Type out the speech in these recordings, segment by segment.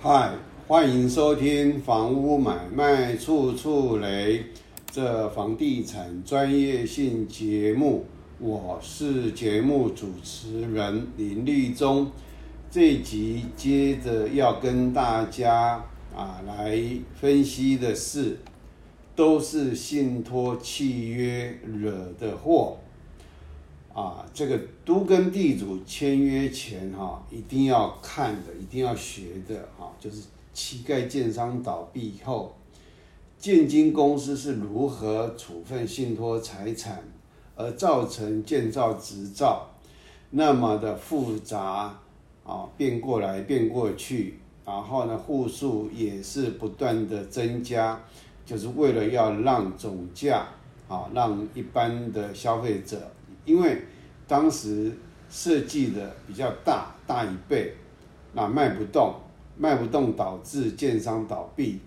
嗨，欢迎收听《房屋买卖处处雷》这房地产专业性节目，我是节目主持人林立忠。这集接着要跟大家啊来分析的是，都是信托契约惹的祸。啊，这个都跟地主签约前哈，一定要看的，一定要学的哈，就是乞丐建商倒闭后，建金公司是如何处分信托财产，而造成建造执照那么的复杂啊，变过来变过去，然后呢，户数也是不断的增加，就是为了要让总价啊，让一般的消费者。因为当时设计的比较大，大一倍，那卖不动，卖不动导致建商倒闭，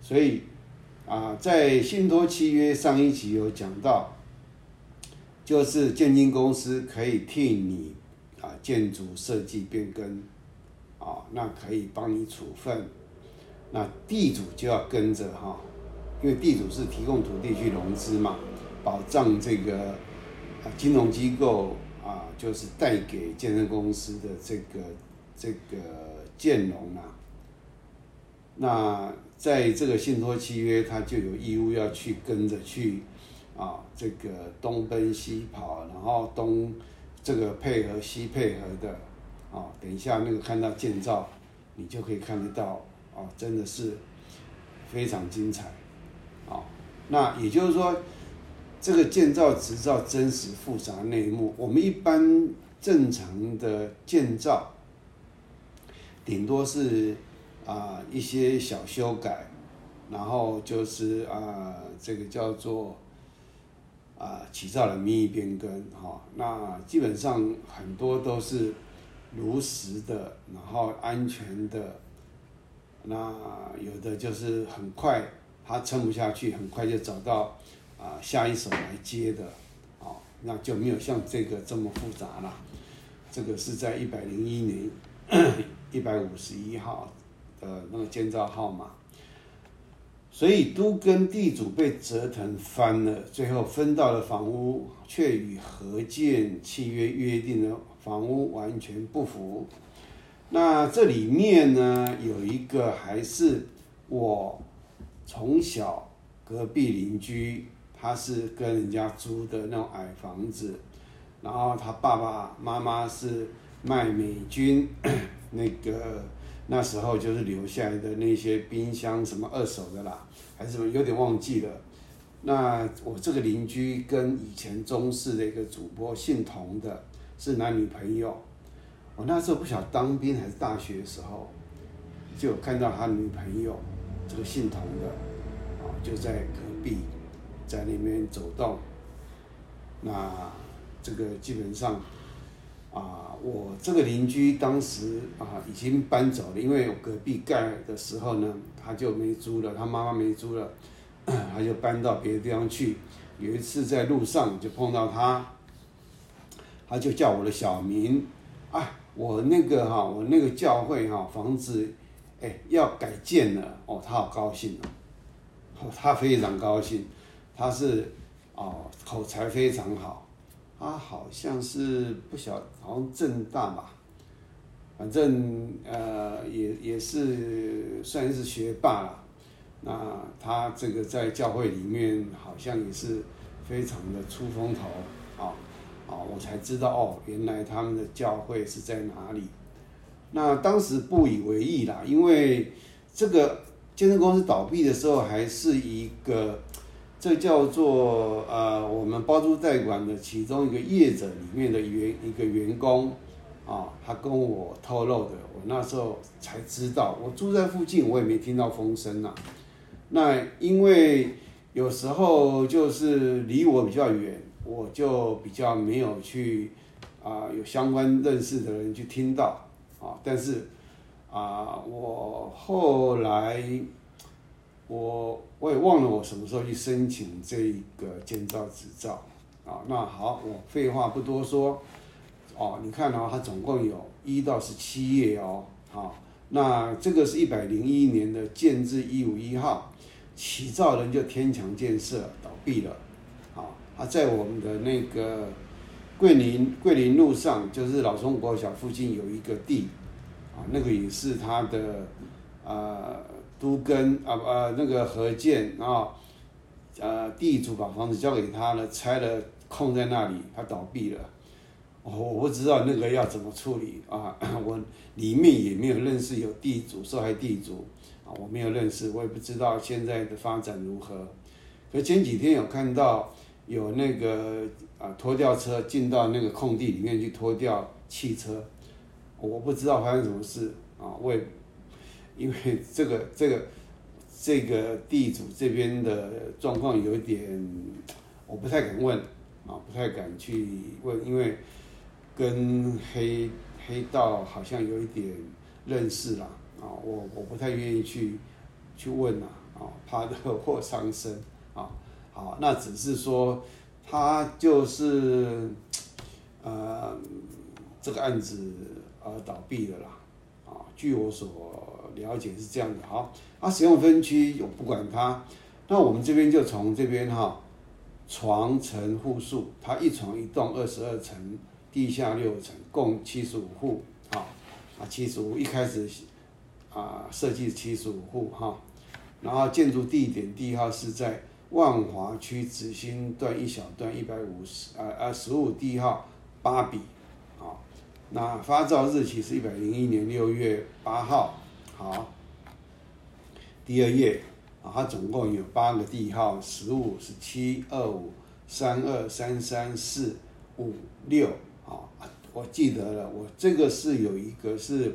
所以啊，在信托契约上一集有讲到，就是建金公司可以替你啊建筑设计变更，啊，那可以帮你处分，那地主就要跟着哈，因为地主是提供土地去融资嘛，保障这个。金融机构啊，就是贷给建设公司的这个这个建融啊，那在这个信托契约，他就有义务要去跟着去啊，这个东奔西跑，然后东这个配合西配合的啊，等一下那个看到建造，你就可以看得到啊，真的是非常精彩啊，那也就是说。这个建造执照真实复杂内幕，我们一般正常的建造，顶多是啊一些小修改，然后就是啊这个叫做啊起造的民意变更哈，那基本上很多都是如实的，然后安全的，那有的就是很快他撑不下去，很快就找到。啊，下一手来接的，哦，那就没有像这个这么复杂了。这个是在一百零一年一百五十一号的那个建造号码，所以都跟地主被折腾翻了，最后分到的房屋却与合建契约约定的房屋完全不符。那这里面呢，有一个还是我从小隔壁邻居。他是跟人家租的那种矮房子，然后他爸爸妈妈是卖美军 那个那时候就是留下来的那些冰箱什么二手的啦，还是什么有点忘记了。那我这个邻居跟以前中视的一个主播姓童的，是男女朋友。我那时候不晓得当兵还是大学的时候，就看到他女朋友这个姓童的啊，就在隔壁。在里面走动，那这个基本上啊，我这个邻居当时啊已经搬走了，因为我隔壁盖的时候呢，他就没租了，他妈妈没租了，他就搬到别的地方去。有一次在路上就碰到他，他就叫我的小名，啊，我那个哈，我那个教会哈房子，哎要改建了，哦，他好高兴哦，他非常高兴。他是哦，口才非常好，他好像是不晓，好像正大吧，反正呃也也是算是学霸了。那他这个在教会里面好像也是非常的出风头啊啊！我才知道哦，原来他们的教会是在哪里。那当时不以为意啦，因为这个健身公司倒闭的时候还是一个。这叫做呃，我们包租代管的其中一个业者里面的员一个员工啊，他跟我透露的，我那时候才知道，我住在附近，我也没听到风声呐。那因为有时候就是离我比较远，我就比较没有去啊，有相关认识的人去听到啊，但是啊，我后来。我我也忘了我什么时候去申请这个建造执照。啊？那好，我废话不多说，哦，你看哦，它总共有一到十七页哦，好，那这个是一百零一年的建制一五一号，起造人就天强建设倒闭了，啊，他在我们的那个桂林桂林路上，就是老中国小附近有一个地，啊，那个也是他的啊都跟啊啊那个何建啊，呃地主把房子交给他了，拆了空在那里，他倒闭了。我我不知道那个要怎么处理啊，我里面也没有认识有地主受害地主啊，我没有认识，我也不知道现在的发展如何。可前几天有看到有那个啊拖吊车进到那个空地里面去拖吊汽车，我不知道发生什么事啊，我也因为这个 这个这个地主这边的状况有点，我不太敢问啊，不太敢去问，因为。跟黑黑道好像有一点认识啦，啊，我我不太愿意去去问啦，啊，怕惹祸伤身，啊，好，那只是说他就是呃这个案子而倒闭的啦，啊，据我所了解是这样的，好，啊，使用分区我不管它，那我们这边就从这边哈，床层户数，它一床一栋二十二层。地下六层，共七十五户，啊，啊，七十五，一开始，啊，设计七十五户，哈，然后建筑地点地号是在万华区紫兴段一小段一百五十，啊啊，十五地号八笔，啊，那发照日期是一百零一年六月八号，好，第二页，啊，它总共有八个地号，十五、十七、二五、三二、三三、四五六。啊，我记得了，我这个是有一个是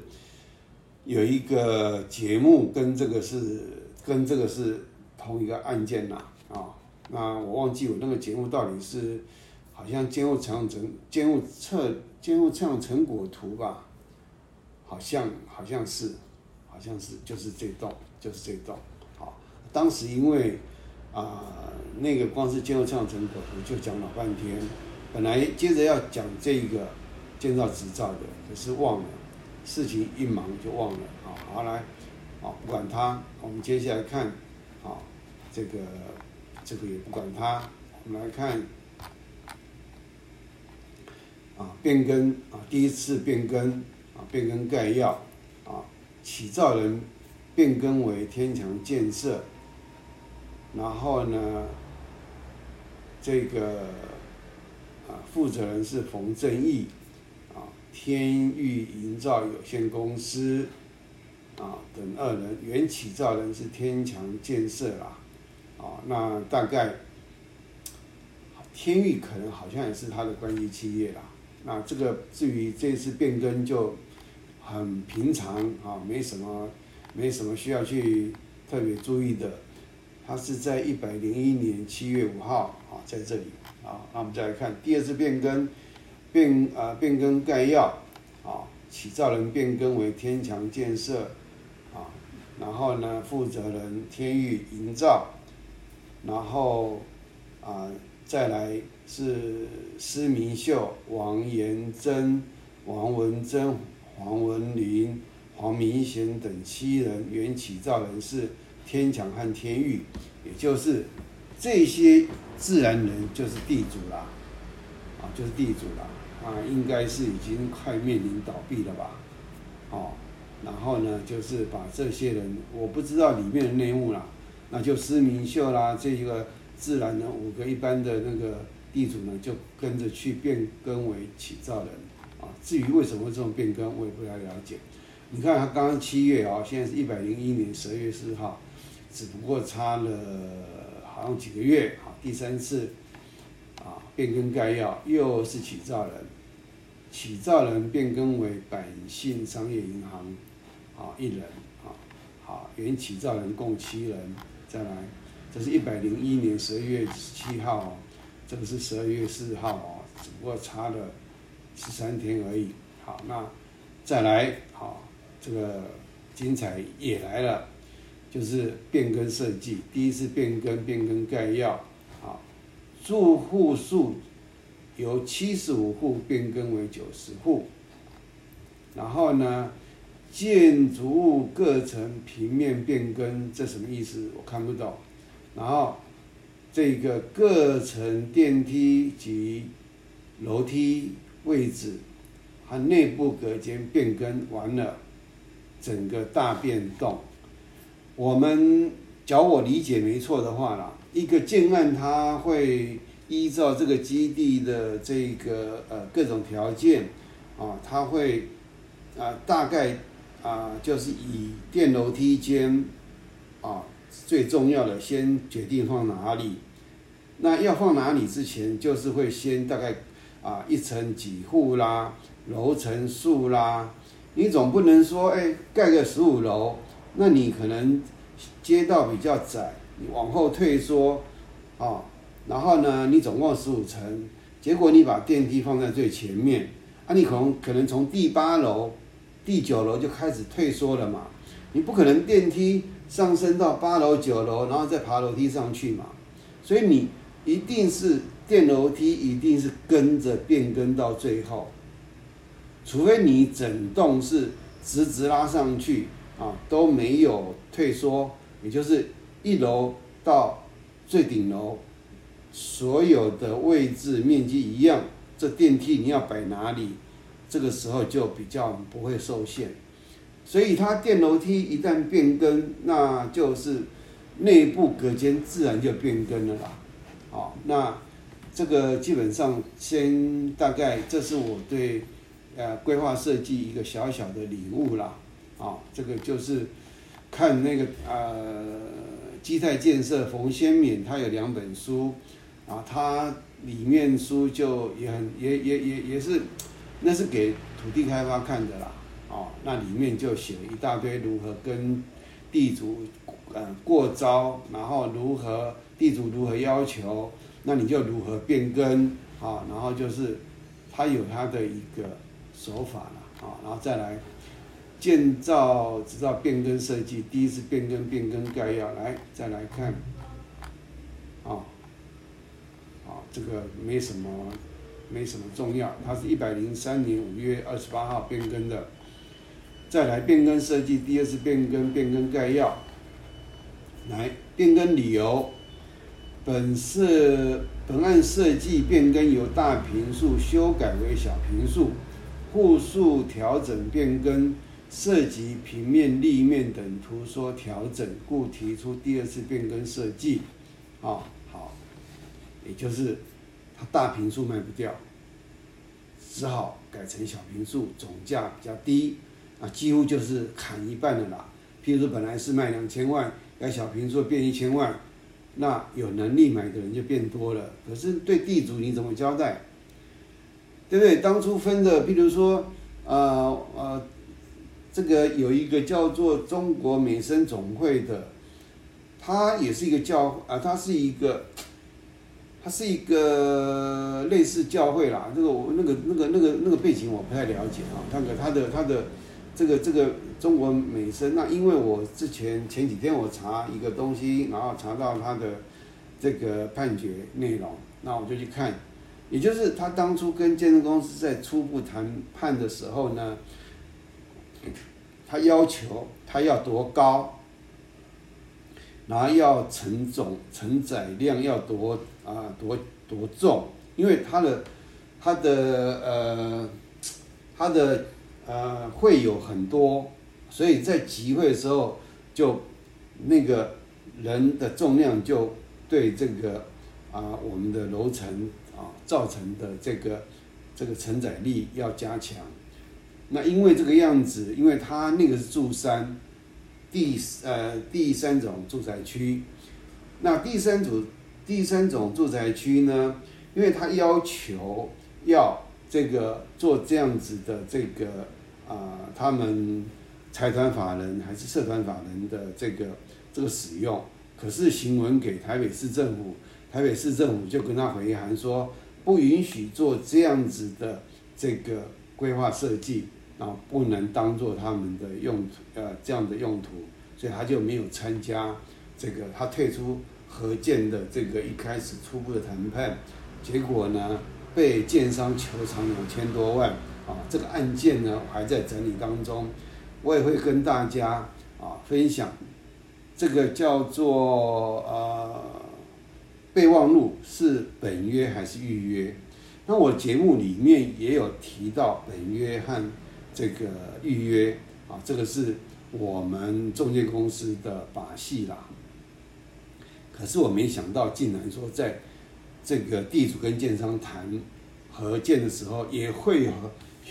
有一个节目跟这个是跟这个是同一个案件呐，啊，那我忘记我那个节目到底是好像监护成成监护测监护测量成果图吧，好像好像是好像是就是这栋就是这栋，好，当时因为啊那个光是建筑上成果图就讲老半天。本来接着要讲这个建造执照的，可是忘了，事情一忙就忘了。好，好来，好不管他，我们接下来看，好这个这个也不管他，我们来看，啊变更啊第一次变更啊变更概要起造人变更为天强建设，然后呢这个。啊，负责人是冯正义，啊，天域营造有限公司，啊等二人，原起造人是天强建设啦，啊，那大概天域可能好像也是他的关系企业啦，那这个至于这次变更就很平常啊，没什么没什么需要去特别注意的，他是在一百零一年七月五号啊在这里。啊，那我们再来看第二次变更，变啊变更概要，啊起造人变更为天强建设，啊，然后呢负责人天域营造，然后啊再来是施明秀、王延珍、王文珍、黄文林、黄明贤等七人，原起造人是天强和天域，也就是这些。自然人就是地主啦，啊，就是地主啦，啊，应该是已经快面临倒闭了吧，哦，然后呢，就是把这些人，我不知道里面的内幕啦，那就施明秀啦，这一个自然人五个一般的那个地主呢，就跟着去变更为起造人，至于为什么这种变更，我也不太了解。你看他刚刚七月啊，现在是一百零一年十二月四号，只不过差了好像几个月啊。第三次，啊，变更概要又是起造人，起造人变更为百信商业银行，啊，一人，啊，好，原起造人共七人，再来，这是一百零一年十二月七号，这个是十二月四号啊，只不过差了十三天而已。好，那再来，好，这个精彩也来了，就是变更设计，第一次变更变更概要。好住户数由七十五户变更为九十户，然后呢，建筑物各层平面变更，这什么意思？我看不懂。然后这个各层电梯及楼梯位置和内部隔间变更完了，整个大变动。我们假如我理解没错的话啦，一个建案它会依照这个基地的这个呃各种条件啊，它会啊大概。啊，就是以电楼梯间啊最重要的，先决定放哪里。那要放哪里之前，就是会先大概啊一层几户啦，楼层数啦。你总不能说，哎，盖个十五楼，那你可能街道比较窄，你往后退缩啊。然后呢，你总共十五层，结果你把电梯放在最前面，啊，你可能可能从第八楼。第九楼就开始退缩了嘛，你不可能电梯上升到八楼九楼，然后再爬楼梯上去嘛，所以你一定是电楼梯一定是跟着变更到最后，除非你整栋是直直拉上去啊，都没有退缩，也就是一楼到最顶楼所有的位置面积一样，这电梯你要摆哪里？这个时候就比较不会受限，所以它电楼梯一旦变更，那就是内部隔间自然就变更了啦。好，那这个基本上先大概这是我对呃规划设计一个小小的礼物啦。啊，这个就是看那个呃基泰建设冯先敏他有两本书啊，他里面书就也很也也也也是。那是给土地开发看的啦，哦，那里面就写了一大堆如何跟地主呃过招，然后如何地主如何要求，那你就如何变更啊，然后就是他有他的一个手法了啊，然后再来建造制造变更设计，第一次变更变更概要来再来看，啊，啊这个没什么。没什么重要，它是一百零三年五月二十八号变更的。再来变更设计，第二次变更变更概要。来变更理由，本设本案设计变更由大平数修改为小平数，户数调整变更涉及平面、立面等图说调整，故提出第二次变更设计。啊，好，也就是。它大平数卖不掉，只好改成小平数，总价比较低，啊，几乎就是砍一半的啦。譬如说本来是卖两千万，要小平数变一千万，那有能力买的人就变多了。可是对地主你怎么交代？对不对？当初分的，譬如说，呃呃，这个有一个叫做中国美声总会的，它也是一个教啊，它是一个。它是一个类似教会啦，这个我那个那个那个那个背景我不太了解啊。那个他的他的这个这个中国美声，那因为我之前前几天我查一个东西，然后查到他的这个判决内容，那我就去看，也就是他当初跟建设公司在初步谈判的时候呢，他要求他要多高，然后要承重承载量要多。啊，多多重？因为他的他的呃他的呃会有很多，所以在集会的时候，就那个人的重量就对这个啊我们的楼层啊造成的这个这个承载力要加强。那因为这个样子，因为它那个是住山第呃第三种住宅区，那第三组。第三种住宅区呢，因为它要求要这个做这样子的这个啊，他们财团法人还是社团法人的这个这个使用，可是行文给台北市政府，台北市政府就跟他回函说不允许做这样子的这个规划设计，啊，不能当做他们的用途呃这样的用途，所以他就没有参加这个，他退出。合建的这个一开始初步的谈判，结果呢被建商求偿两千多万啊，这个案件呢还在整理当中。我也会跟大家啊分享这个叫做呃备忘录是本约还是预约。那我节目里面也有提到本约和这个预约啊，这个是我们中介公司的把戏啦。可是我没想到，竟然说在这个地主跟建商谈合建的时候，也会有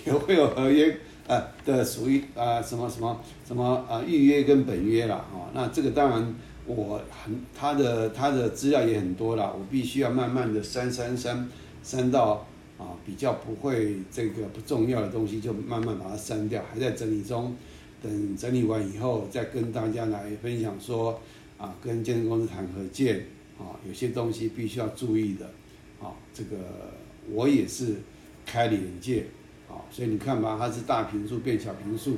也会有合约呃的属于啊什么什么什么啊预约跟本约啦。哦。那这个当然我很他的他的资料也很多了，我必须要慢慢的删删删删到啊比较不会这个不重要的东西就慢慢把它删掉，还在整理中，等整理完以后再跟大家来分享说。啊，跟建设公司谈合建，啊，有些东西必须要注意的，啊，这个我也是开眼界，所以你看吧，它是大平数变小平数，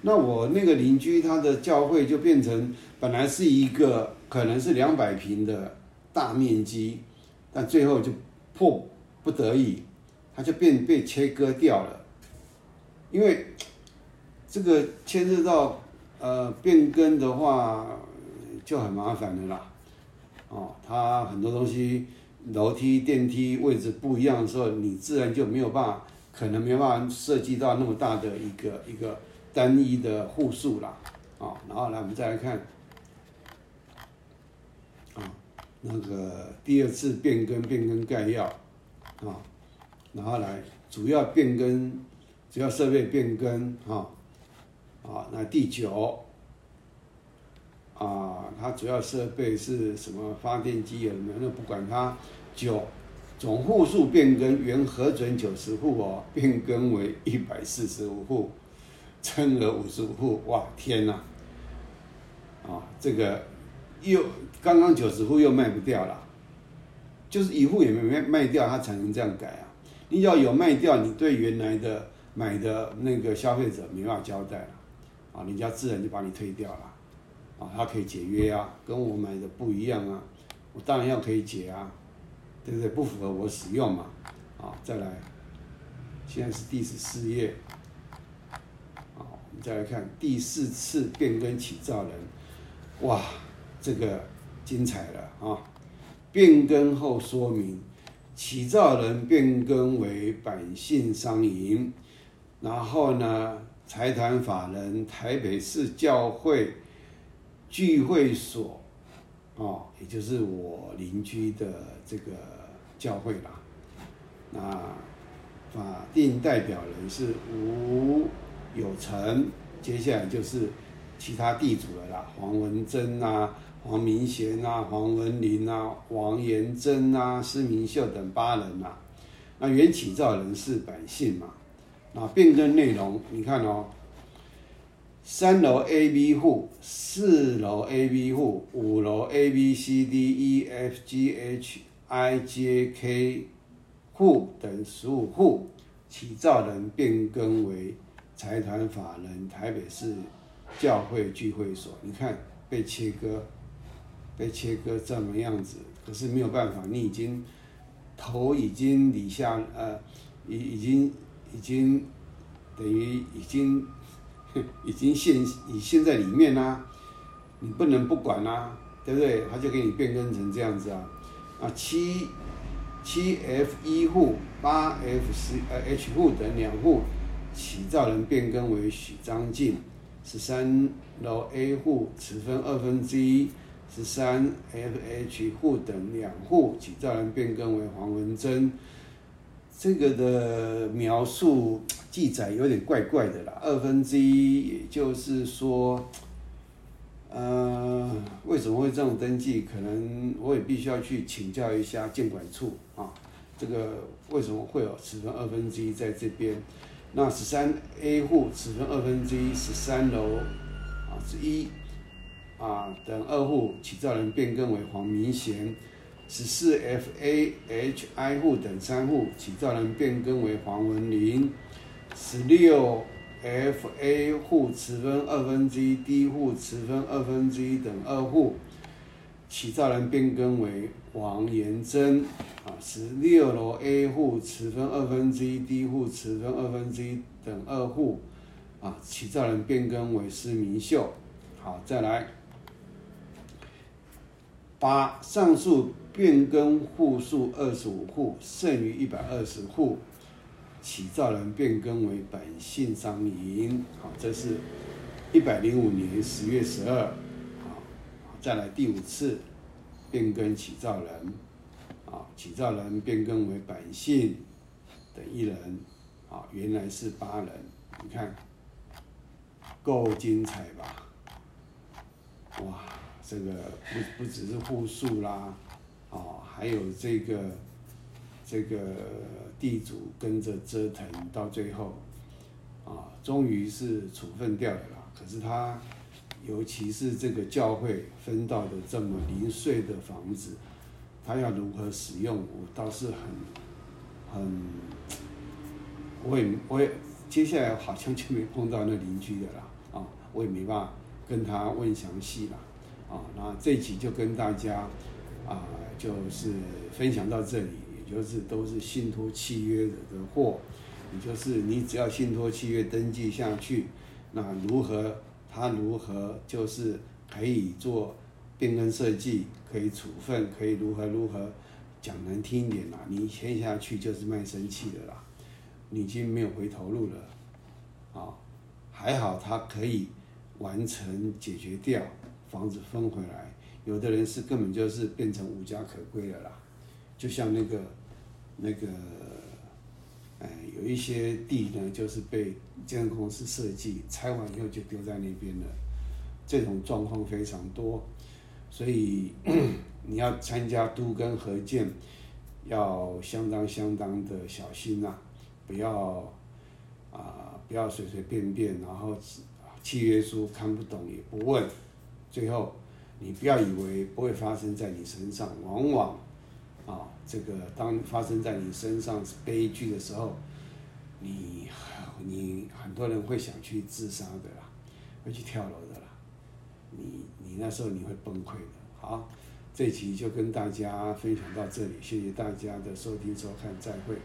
那我那个邻居他的教会就变成本来是一个可能是两百平的大面积，但最后就迫不得已，它就变被切割掉了，因为这个牵涉到呃变更的话。就很麻烦的啦，哦，它很多东西，楼梯、电梯位置不一样的时候，你自然就没有办法，可能没办法涉及到那么大的一个一个单一的户数啦，啊，然后来我们再来看，啊，那个第二次变更变更概要，啊，然后来主要变更，主要设备变更，哈，啊，那第九。啊，它主要设备是什么？发电机有没有？那不管它。九，总户数变更原核准九十户哦，变更为一百四十五户，增额五十五户。哇，天哪！啊，这个又刚刚九十户又卖不掉了，就是一户也没卖卖掉，它才能这样改啊。你要有卖掉，你对原来的买的那个消费者没办法交代了，啊，人家自然就把你推掉了。啊，他可以解约啊，跟我买的不一样啊，我当然要可以解啊，对不对？不符合我使用嘛，啊，再来，现在是第十四页，啊，我们再来看第四次变更起造人，哇，这个精彩了啊！变更后说明，起造人变更为百姓商银，然后呢，财团法人台北市教会。聚会所，哦，也就是我邻居的这个教会啦。那法定代表人是吴有成，接下来就是其他地主了啦，黄文珍啊、黄明贤啊、黄文林啊、王延珍啊、施明秀等八人呐。那原起造人是百姓嘛？那变更内容，你看哦。三楼 A、B 户，四楼 A、B 户，五楼 A、B、C、D、E、F、G、H、I、J、K 户等十五户，起造人变更为财团法人台北市教会聚会所。你看被切割，被切割这么样子，可是没有办法，你已经头已经离下呃，已已经已经等于已经。已经现已现在里面啦，你不能不管啦，对不对？他就给你变更成这样子啊，啊七七 F 一户八 F 十呃 H 户等两户起造人变更为许章进，十三楼 A 户持分二分之一，十三 F H 户等两户起造人变更为黄文珍。这个的描述记载有点怪怪的啦，二分之一，也就是说，呃，为什么会这样登记？可能我也必须要去请教一下监管处啊，这个为什么会有此分二分之一在这边？那十三 A 户此分二分之一，十三楼啊之一啊等二户起造人变更为黄明贤。十四 F A H I 户等三户起造人变更为黄文林，十六 F A 户持分二分之一，D 户持分二分之一等二户起造人变更为王延珍，啊，十六楼 A 户持分二分之一，D 户持分二分之一等二户啊，起造人变更为施明秀。好，再来。八上述变更户数二十五户，剩余一百二十户，起造人变更为本姓商银。好，这是一百零五年十月十二。好，再来第五次变更起造人。啊，起造人变更为百姓等一人。啊，原来是八人。你看，够精彩吧？哇！这个不不只是户数啦，哦，还有这个这个地主跟着折腾到最后，啊，终于是处分掉了。可是他，尤其是这个教会分到的这么零碎的房子，他要如何使用，我倒是很很，我也我也接下来好像就没碰到那邻居的啦，啊，我也没办法跟他问详细了。啊，那这期就跟大家啊，就是分享到这里，也就是都是信托契约的货，也就是你只要信托契约登记下去，那如何他如何就是可以做变更设计，可以处分，可以如何如何讲难听一点啦，你签下去就是卖身契的啦，你已经没有回头路了，啊，还好他可以完成解决掉。房子分回来，有的人是根本就是变成无家可归了啦，就像那个那个，哎，有一些地呢，就是被建设公司设计拆完以后就丢在那边了，这种状况非常多，所以 你要参加都跟合建，要相当相当的小心呐，不要啊，不要随随便便，然后契约书看不懂也不问。最后，你不要以为不会发生在你身上，往往，啊，这个当发生在你身上是悲剧的时候，你你很多人会想去自杀的啦，会去跳楼的啦，你你那时候你会崩溃的。好，这期就跟大家分享到这里，谢谢大家的收听收看，再会。